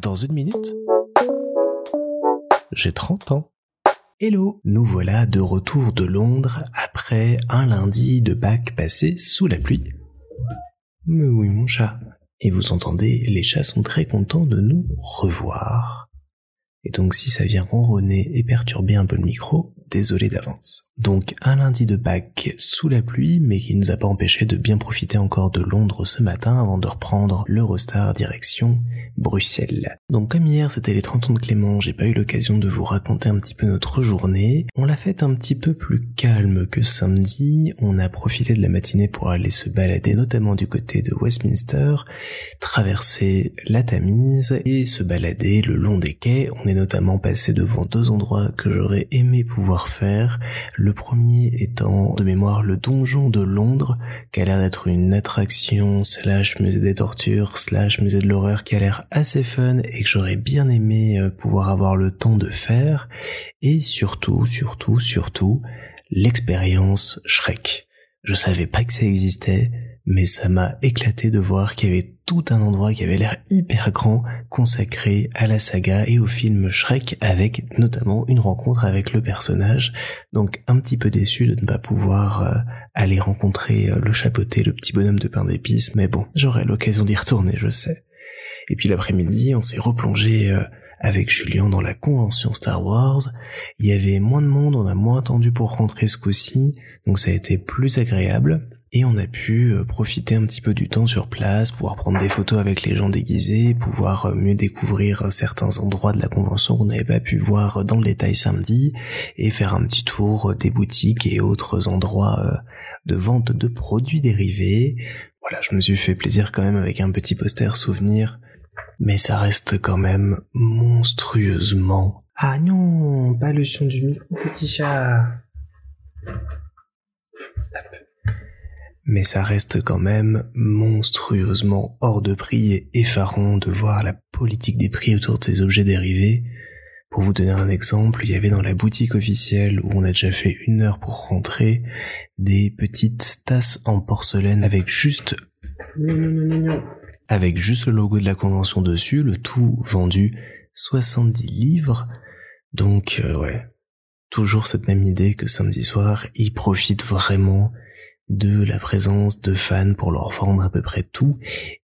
Dans une minute, j'ai 30 ans. Hello, nous voilà de retour de Londres après un lundi de bac passé sous la pluie. Mais oui mon chat. Et vous entendez, les chats sont très contents de nous revoir. Et donc si ça vient ronronner et perturber un peu le micro, désolé d'avance. Donc un lundi de Pâques sous la pluie, mais qui nous a pas empêché de bien profiter encore de Londres ce matin avant de reprendre l'Eurostar direction Bruxelles. Donc comme hier c'était les 30 ans de Clément, j'ai pas eu l'occasion de vous raconter un petit peu notre journée. On l'a fait un petit peu plus calme que samedi. On a profité de la matinée pour aller se balader notamment du côté de Westminster, traverser la Tamise et se balader le long des quais. On est notamment passé devant deux endroits que j'aurais aimé pouvoir faire. Premier étant de mémoire le donjon de Londres, qui a l'air d'être une attraction slash musée des tortures slash musée de l'horreur qui a l'air assez fun et que j'aurais bien aimé euh, pouvoir avoir le temps de faire. Et surtout, surtout, surtout, l'expérience Shrek. Je savais pas que ça existait, mais ça m'a éclaté de voir qu'il y avait tout un endroit qui avait l'air hyper grand consacré à la saga et au film Shrek avec notamment une rencontre avec le personnage. Donc un petit peu déçu de ne pas pouvoir euh, aller rencontrer euh, le chapeauté, le petit bonhomme de pain d'épices, mais bon, j'aurai l'occasion d'y retourner, je sais. Et puis l'après-midi, on s'est replongé euh, avec Julien dans la convention Star Wars. Il y avait moins de monde, on a moins attendu pour rentrer ce coup-ci, donc ça a été plus agréable. Et on a pu euh, profiter un petit peu du temps sur place, pouvoir prendre des photos avec les gens déguisés, pouvoir euh, mieux découvrir euh, certains endroits de la convention qu'on n'avait pas pu voir dans le détail samedi, et faire un petit tour des boutiques et autres endroits de vente de produits dérivés. Voilà, je me suis fait plaisir quand même avec un petit poster souvenir mais ça reste quand même monstrueusement. Ah non, pas le son du micro, petit chat. Mais ça reste quand même monstrueusement hors de prix et effarant de voir la politique des prix autour de ces objets dérivés. Pour vous donner un exemple, il y avait dans la boutique officielle où on a déjà fait une heure pour rentrer des petites tasses en porcelaine avec juste non, non, non, non, avec juste le logo de la convention dessus, le tout vendu 70 livres. Donc euh, ouais, toujours cette même idée que samedi soir, ils profitent vraiment de la présence de fans pour leur vendre à peu près tout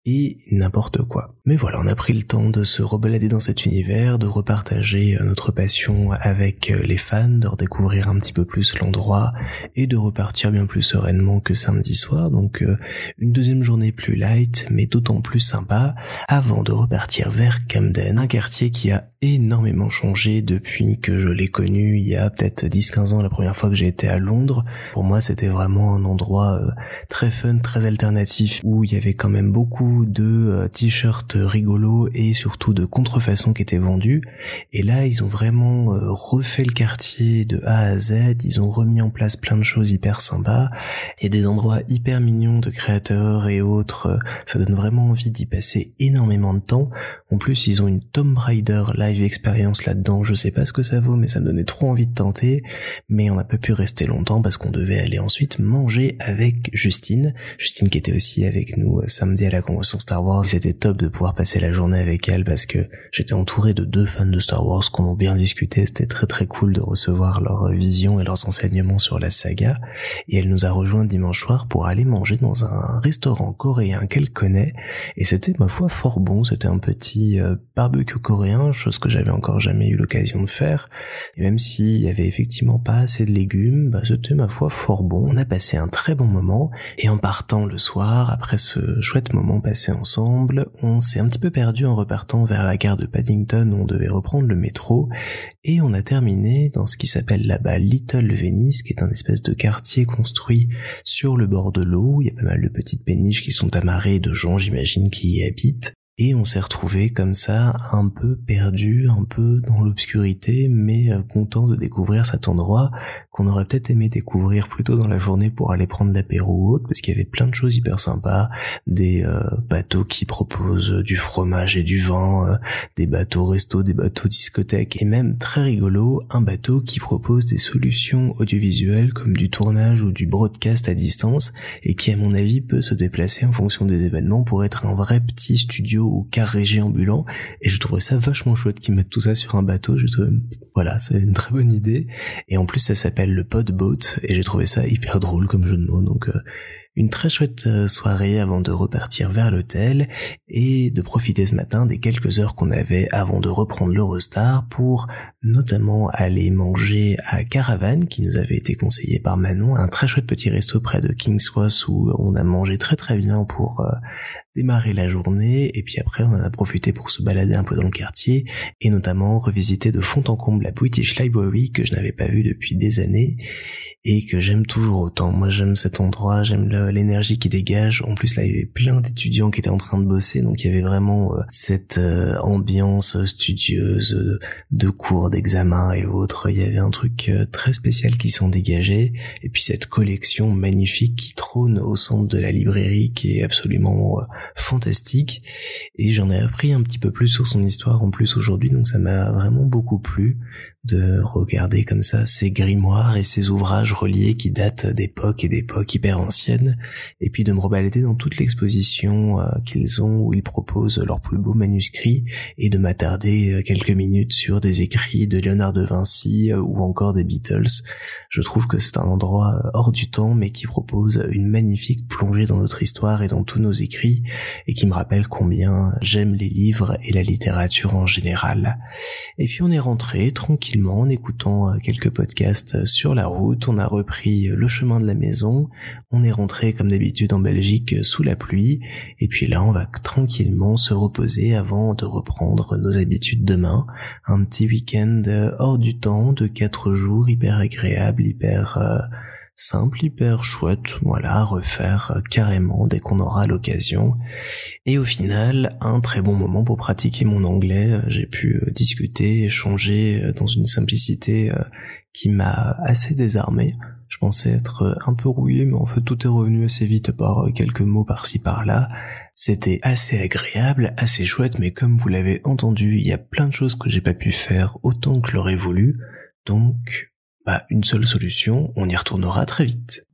et n'importe quoi. Mais voilà, on a pris le temps de se rebalader dans cet univers, de repartager euh, notre passion avec euh, les fans, de redécouvrir un petit peu plus l'endroit et de repartir bien plus sereinement que samedi soir. Donc euh, une deuxième journée plus light, mais d'autant plus sympa, avant de repartir vers Camden, un quartier qui a énormément changé depuis que je l'ai connu il y a peut-être 10-15 ans la première fois que j'ai été à Londres. Pour moi, c'était vraiment un endroit très fun, très alternatif, où il y avait quand même beaucoup de t-shirts rigolos et surtout de contrefaçons qui étaient vendus. Et là, ils ont vraiment euh, refait le quartier de A à Z. Ils ont remis en place plein de choses hyper sympas et des endroits hyper mignons de créateurs et autres. Ça donne vraiment envie d'y passer énormément de temps. En plus, ils ont une Tomb Raider live experience là-dedans. Je sais pas ce que ça vaut, mais ça me donnait trop envie de tenter. Mais on n'a pas pu rester longtemps parce qu'on devait aller ensuite manger avec Justine. Justine qui était aussi avec nous euh, samedi à la sur Star Wars. C'était top de pouvoir passer la journée avec elle parce que j'étais entouré de deux fans de Star Wars qu'on a bien discuté. C'était très très cool de recevoir leur vision et leurs enseignements sur la saga. Et elle nous a rejoint dimanche soir pour aller manger dans un restaurant coréen qu'elle connaît. Et c'était ma foi fort bon. C'était un petit euh, barbecue coréen, chose que j'avais encore jamais eu l'occasion de faire. Et même s'il y avait effectivement pas assez de légumes, bah, c'était ma foi fort bon. On a passé un très bon moment. Et en partant le soir, après ce chouette moment passé ensemble, on s'est un petit peu perdu en repartant vers la gare de Paddington où on devait reprendre le métro et on a terminé dans ce qui s'appelle là-bas Little Venice qui est un espèce de quartier construit sur le bord de l'eau. Il y a pas mal de petites péniches qui sont amarrées de gens j'imagine qui y habitent et on s'est retrouvé comme ça, un peu perdu, un peu dans l'obscurité, mais euh, content de découvrir cet endroit qu'on aurait peut-être aimé découvrir plus tôt dans la journée pour aller prendre l'apéro ou autre, parce qu'il y avait plein de choses hyper sympas, des euh, bateaux qui proposent du fromage et du vin, euh, des bateaux resto, des bateaux discothèques, et même très rigolo, un bateau qui propose des solutions audiovisuelles comme du tournage ou du broadcast à distance, et qui à mon avis peut se déplacer en fonction des événements pour être un vrai petit studio ou car régie ambulant et je trouvais ça vachement chouette qu'ils mettent tout ça sur un bateau. Je trouvais, voilà, c'est une très bonne idée. Et en plus, ça s'appelle le Podboat et j'ai trouvé ça hyper drôle comme jeu de mots. Donc euh, une très chouette euh, soirée avant de repartir vers l'hôtel et de profiter ce matin des quelques heures qu'on avait avant de reprendre l'Eurostar pour notamment aller manger à Caravane qui nous avait été conseillé par Manon, un très chouette petit resto près de King's Cross où on a mangé très très bien pour euh, démarrer la journée et puis après on en a profité pour se balader un peu dans le quartier et notamment revisiter de fond en comble la British Library que je n'avais pas vue depuis des années et que j'aime toujours autant. Moi j'aime cet endroit, j'aime l'énergie qui dégage. En plus là il y avait plein d'étudiants qui étaient en train de bosser donc il y avait vraiment euh, cette euh, ambiance studieuse de cours, d'examen et autres. Il y avait un truc euh, très spécial qui s'en dégageait et puis cette collection magnifique qui trône au centre de la librairie qui est absolument fantastique et j'en ai appris un petit peu plus sur son histoire en plus aujourd'hui donc ça m'a vraiment beaucoup plu de regarder comme ça ces grimoires et ces ouvrages reliés qui datent d'époques et d'époques hyper anciennes, et puis de me rebalader dans toute l'exposition euh, qu'ils ont où ils proposent leurs plus beaux manuscrits, et de m'attarder euh, quelques minutes sur des écrits de Léonard de Vinci euh, ou encore des Beatles. Je trouve que c'est un endroit hors du temps, mais qui propose une magnifique plongée dans notre histoire et dans tous nos écrits, et qui me rappelle combien j'aime les livres et la littérature en général. Et puis on est rentré tranquille en écoutant quelques podcasts sur la route. On a repris euh, le chemin de la maison. On est rentré comme d'habitude en Belgique sous la pluie. Et puis là, on va tranquillement se reposer avant de reprendre nos habitudes demain. Un petit week-end hors du temps de quatre jours, hyper agréable, hyper simple, hyper chouette, voilà, à refaire euh, carrément dès qu'on aura l'occasion. Et au final, un très bon moment pour pratiquer mon anglais. J'ai pu euh, discuter, échanger euh, dans une simplicité qui m'a assez désarmé. Je pensais être un peu rouillé, mais en fait tout est revenu assez vite par quelques mots par-ci par-là. C'était assez agréable, assez chouette, mais comme vous l'avez entendu, il y a plein de choses que j'ai pas pu faire autant que l'aurais voulu. Donc, une seule solution, on y retournera très vite.